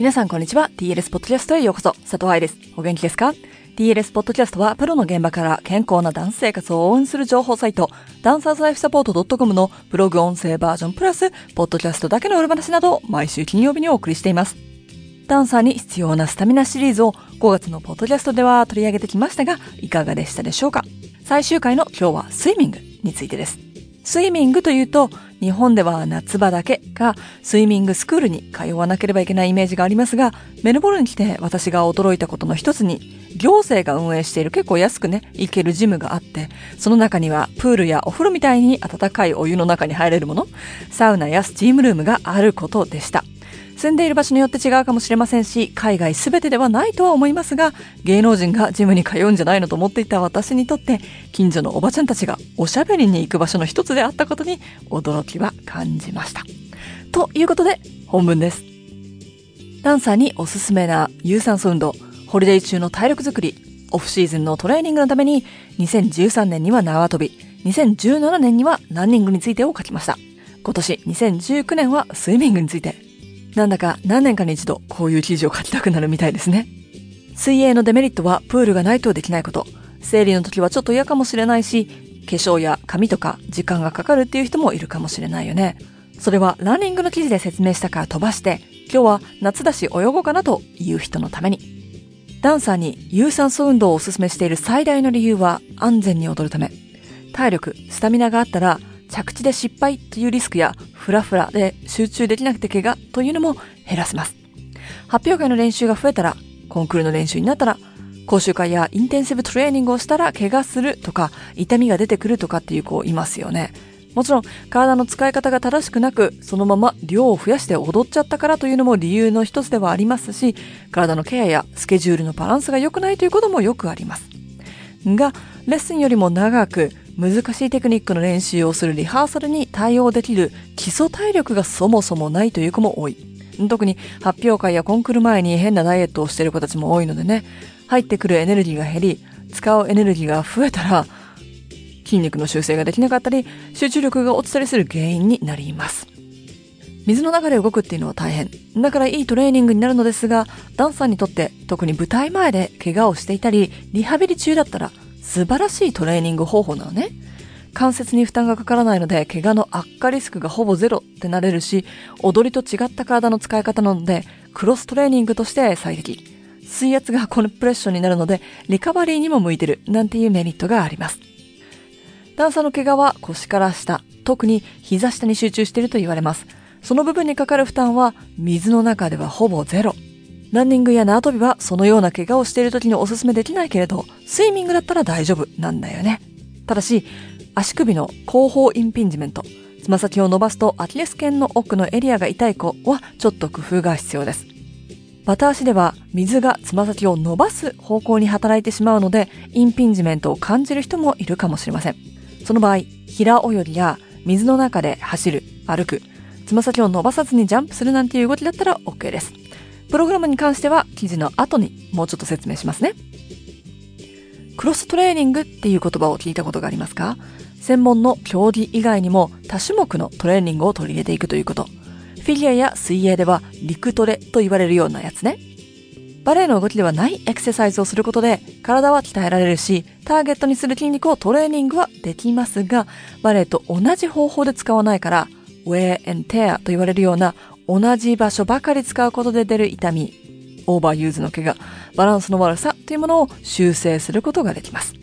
皆さんこんにちは。TLS ポッドキャストへようこそ。佐藤愛です。お元気ですか ?TLS ポッドキャストはプロの現場から健康なダンス生活を応援する情報サイト、ダンサーズライフサポート .com のブログ音声バージョンプラス、ポッドキャストだけの裏話などを毎週金曜日にお送りしています。ダンサーに必要なスタミナシリーズを5月のポッドキャストでは取り上げてきましたが、いかがでしたでしょうか？最終回の今日はスイミングについてです。スイミングというと、日本では夏場だけがスイミングスクールに通わなければいけないイメージがありますが、メルボルンに来て私が驚いたことの一つに、行政が運営している結構安くね、行けるジムがあって、その中にはプールやお風呂みたいに温かいお湯の中に入れるもの、サウナやスチームルームがあることでした。住んでいる場所によって違うかもしれませんし、海外すべてではないとは思いますが、芸能人がジムに通うんじゃないのと思っていた私にとって、近所のおばちゃんたちがおしゃべりに行く場所の一つであったことに驚きは感じました。ということで、本文です。ダンサーにおすすめな有酸素運動、ホリデー中の体力づくり、オフシーズンのトレーニングのために、2013年には縄跳び、2017年にはランニングについてを書きました。今年2019年はスイミングについて、なんだか何年かに一度こういう記事を書きたくなるみたいですね。水泳のデメリットはプールがないとできないこと。生理の時はちょっと嫌かもしれないし、化粧や髪とか時間がかかるっていう人もいるかもしれないよね。それはランニングの記事で説明したから飛ばして、今日は夏だし泳ごうかなという人のために。ダンサーに有酸素運動をお勧めしている最大の理由は安全に踊るため。体力、スタミナがあったら着地で失敗というリスクやフラフラで集中できなくて怪我というのも減らせます。発表会の練習が増えたら、コンクールの練習になったら、講習会やインテンシブトレーニングをしたら怪我するとか、痛みが出てくるとかっていう子いますよね。もちろん、体の使い方が正しくなく、そのまま量を増やして踊っちゃったからというのも理由の一つではありますし、体のケアやスケジュールのバランスが良くないということもよくあります。が、レッスンよりも長く、難しいテクニックの練習をするリハーサルに対応できる基礎体力がそもそもないという子も多い。特に発表会やコンクール前に変なダイエットをしている子たちも多いのでね、入ってくるエネルギーが減り、使うエネルギーが増えたら、筋肉の修正ができなかったり、集中力が落ちたりする原因になります。水の中で動くっていうのは大変。だからいいトレーニングになるのですが、ダンサーにとって特に舞台前で怪我をしていたり、リハビリ中だったら素晴らしいトレーニング方法なのね。関節に負担がかからないので、怪我の悪化リスクがほぼゼロってなれるし、踊りと違った体の使い方なので、クロストレーニングとして最適。水圧がコンプレッションになるので、リカバリーにも向いてる、なんていうメリットがあります。段差の怪我は腰から下、特に膝下に集中していると言われます。その部分にかかる負担は、水の中ではほぼゼロ。ランニングや縄跳びはそのような怪我をしている時におすすめできないけれど、スイミングだったら大丈夫なんだよね。ただし、足首の後方インピンジメント、つま先を伸ばすとアキレス腱の奥のエリアが痛い子はちょっと工夫が必要です。バタ足では水がつま先を伸ばす方向に働いてしまうので、インピンジメントを感じる人もいるかもしれません。その場合、平泳ぎや水の中で走る、歩く、つま先を伸ばさずにジャンプするなんていう動きだったら OK です。プログラムに関しては記事の後にもうちょっと説明しますね。クロストレーニングっていう言葉を聞いたことがありますか専門の競技以外にも多種目のトレーニングを取り入れていくということ。フィギュアや水泳では陸トレと言われるようなやつね。バレエの動きではないエクササイズをすることで体は鍛えられるし、ターゲットにする筋肉をトレーニングはできますが、バレエと同じ方法で使わないから、ウェア and tear と言われるような同じ場所ばかり使うことで出る痛み、 overuse の怪我、バランスの悪さというものを修正することができます。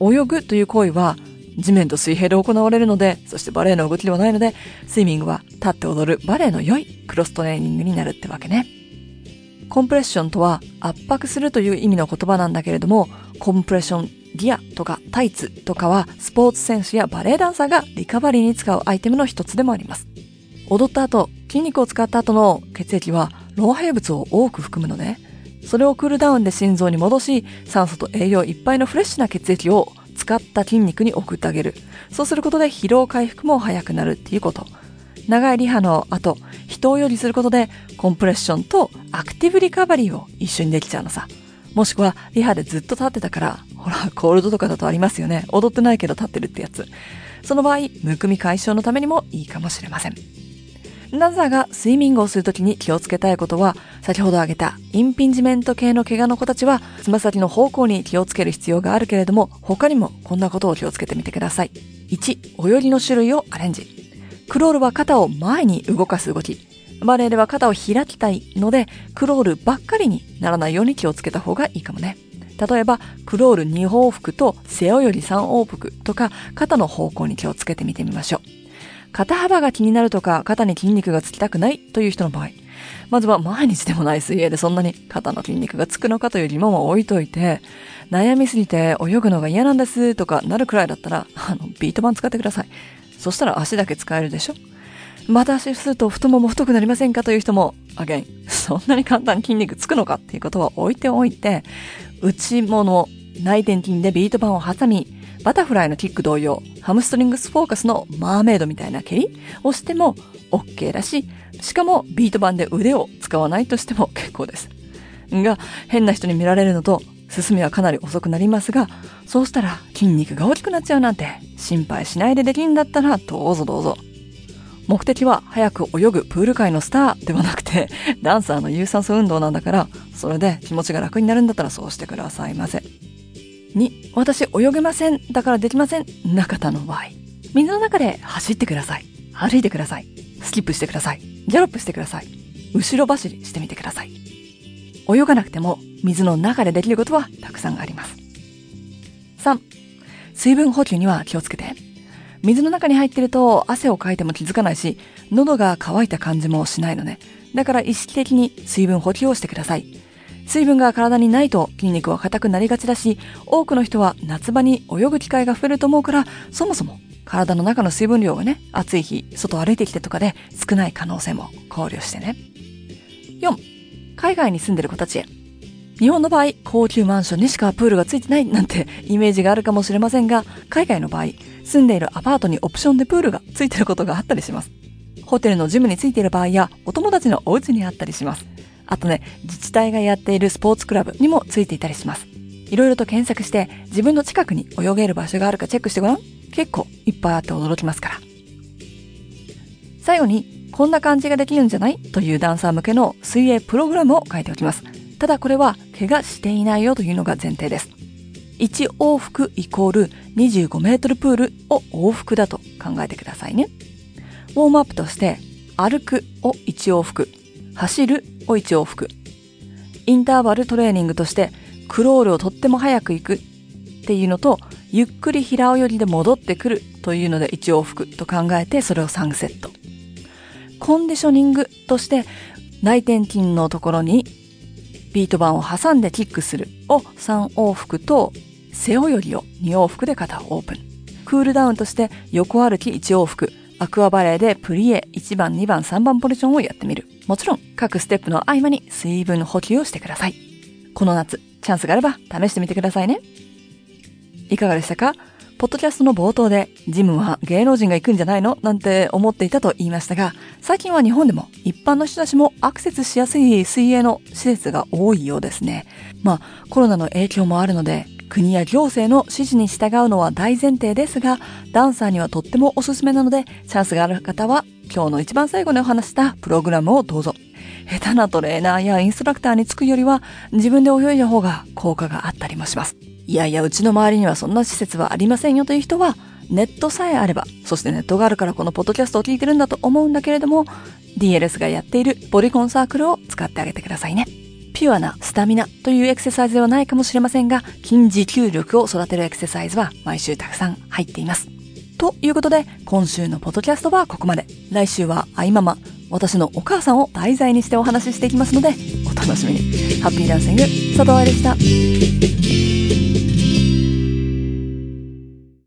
泳ぐという行為は地面と水平で行われるので、そしてバレエの動きではないので、スイミングは立って踊るバレエの良いクロストレーニングになるってわけね。コンプレッションとは圧迫するという意味の言葉なんだけれども、コンプレッションギアとかタイツとかはスポーツ選手やバレエダンサーがリカバリーに使うアイテムの一つでもあります。踊った後、筋肉を使った後の血液は老廃物を多く含むので、それをクールダウンで心臓に戻し、酸素と栄養いっぱいのフレッシュな血液を使った筋肉に送ってあげる。そうすることで疲労回復も早くなるっていうこと。長いリハの後、人泳ぎすることでコンプレッションとアクティブリカバリーを一緒にできちゃうのさ。もしくはリハでずっと立ってたから、ほら、コールドとかだとありますよね。踊ってないけど立ってるってやつ。その場合、むくみ解消のためにもいいかもしれません。ダンサーがスイミングをするときに気をつけたいことは、先ほど挙げたインピンジメント系の怪我の子たちは、つま先の方向に気をつける必要があるけれども、他にもこんなことを気をつけてみてください。1、泳ぎの種類をアレンジ。クロールは肩を前に動かす動き。バレーでは肩を開きたいので、クロールばっかりにならないように気をつけた方がいいかもね。例えば、クロール2往復と背泳ぎ3往復とか、肩の方向に気をつけてみてみましょう。肩幅が気になるとか、肩に筋肉がつきたくないという人の場合、まずは毎日でもない水泳でそんなに肩の筋肉がつくのかという疑問は置いといて、悩みすぎて泳ぐのが嫌なんですとかなるくらいだったら、あの、ビート板使ってください。そしたら足だけ使えるでしょまた足すると太もも太くなりませんかという人も、アゲン、そんなに簡単に筋肉つくのかっていうことは置いておいて、内もも、内転筋でビート板を挟み、バタフライのキック同様、ハムストリングスフォーカスのマーメイドみたいな蹴りをしても OK だし、しかもビート板で腕を使わないとしても結構です。が、変な人に見られるのと、進みはかなり遅くなりますが、そうしたら筋肉が大きくなっちゃうなんて、心配しないでできんだったらどうぞどうぞ。目的は早く泳ぐプール界のスターではなくて、ダンサーの有酸素運動なんだから、それで気持ちが楽になるんだったらそうしてくださいませ。2、私泳げません。だからできません。な方の場合。水の中で走ってください。歩いてください。スキップしてください。ギャロップしてください。後ろ走りしてみてください。泳がなくても水の中でできることはたくさんあります。3、水分補給には気をつけて。水の中に入ってると汗をかいても気づかないし、喉が渇いた感じもしないのね。だから意識的に水分補給をしてください。水分が体にないと筋肉は硬くなりがちだし、多くの人は夏場に泳ぐ機会が増えると思うから、そもそも体の中の水分量がね、暑い日、外歩いてきてとかで少ない可能性も考慮してね。4、海外に住んでる子たちへ。日本の場合、高級マンションにしかプールがついてないなんてイメージがあるかもしれませんが、海外の場合、住んでいるアパートにオプションでプールがついてることがあったりします。ホテルのジムについている場合や、お友達のお家にあったりします。あとね、自治体がやっているスポーツクラブにもついていたりします。いろいろと検索して自分の近くに泳げる場所があるかチェックしてごらん。結構いっぱいあって驚きますから。最後に、こんな感じができるんじゃない？というダンサー向けの水泳プログラムを書いておきます。ただこれは怪我していないよというのが前提です。1往復イコール25メートルプールを往復だと考えてくださいね。ウォームアップとして歩くを1往復、走るを1往復。インターバルトレーニングとしてクロールをとっても早く行くっていうのと、ゆっくり平泳ぎで戻ってくるというので1往復と考えてそれを3セット。コンディショニングとして内転筋のところにビート板を挟んでキックするを3往復と背泳ぎを2往復で肩をオープン。クールダウンとして横歩き1往復、アクアバレーでプリエ1番、2番、3番ポジションをやってみる。もちろん、各ステップの合間に水分補給をしてください。この夏、チャンスがあれば試してみてくださいね。いかがでしたか？ポッドキャストの冒頭で、ジムは芸能人が行くんじゃないの？なんて思っていたと言いましたが、最近は日本でも一般の人たちもアクセスしやすい水泳の施設が多いようですね。まあ、コロナの影響もあるので、国や行政の指示に従うのは大前提ですが、ダンサーにはとってもおすすめなので、チャンスがある方は、今日の一番最後にお話したプログラムをどうぞ。下手なトレーナーやインストラクターにつくよりは、自分で泳いだ方が効果があったりもします。いやいや、うちの周りにはそんな施設はありませんよという人は、ネットさえあれば、そしてネットがあるからこのポッドキャストを聞いてるんだと思うんだけれども、DLS がやっているボリコンサークルを使ってあげてくださいね。ピュアなスタミナというエクササイズではないかもしれませんが、筋持久力を育てるエクササイズは毎週たくさん入っています。ということで、今週のポッドキャストはここまで。来週はあいまま、私のお母さんを題材にしてお話ししていきますので、お楽しみに。ハッピーダンシング、佐藤愛でした。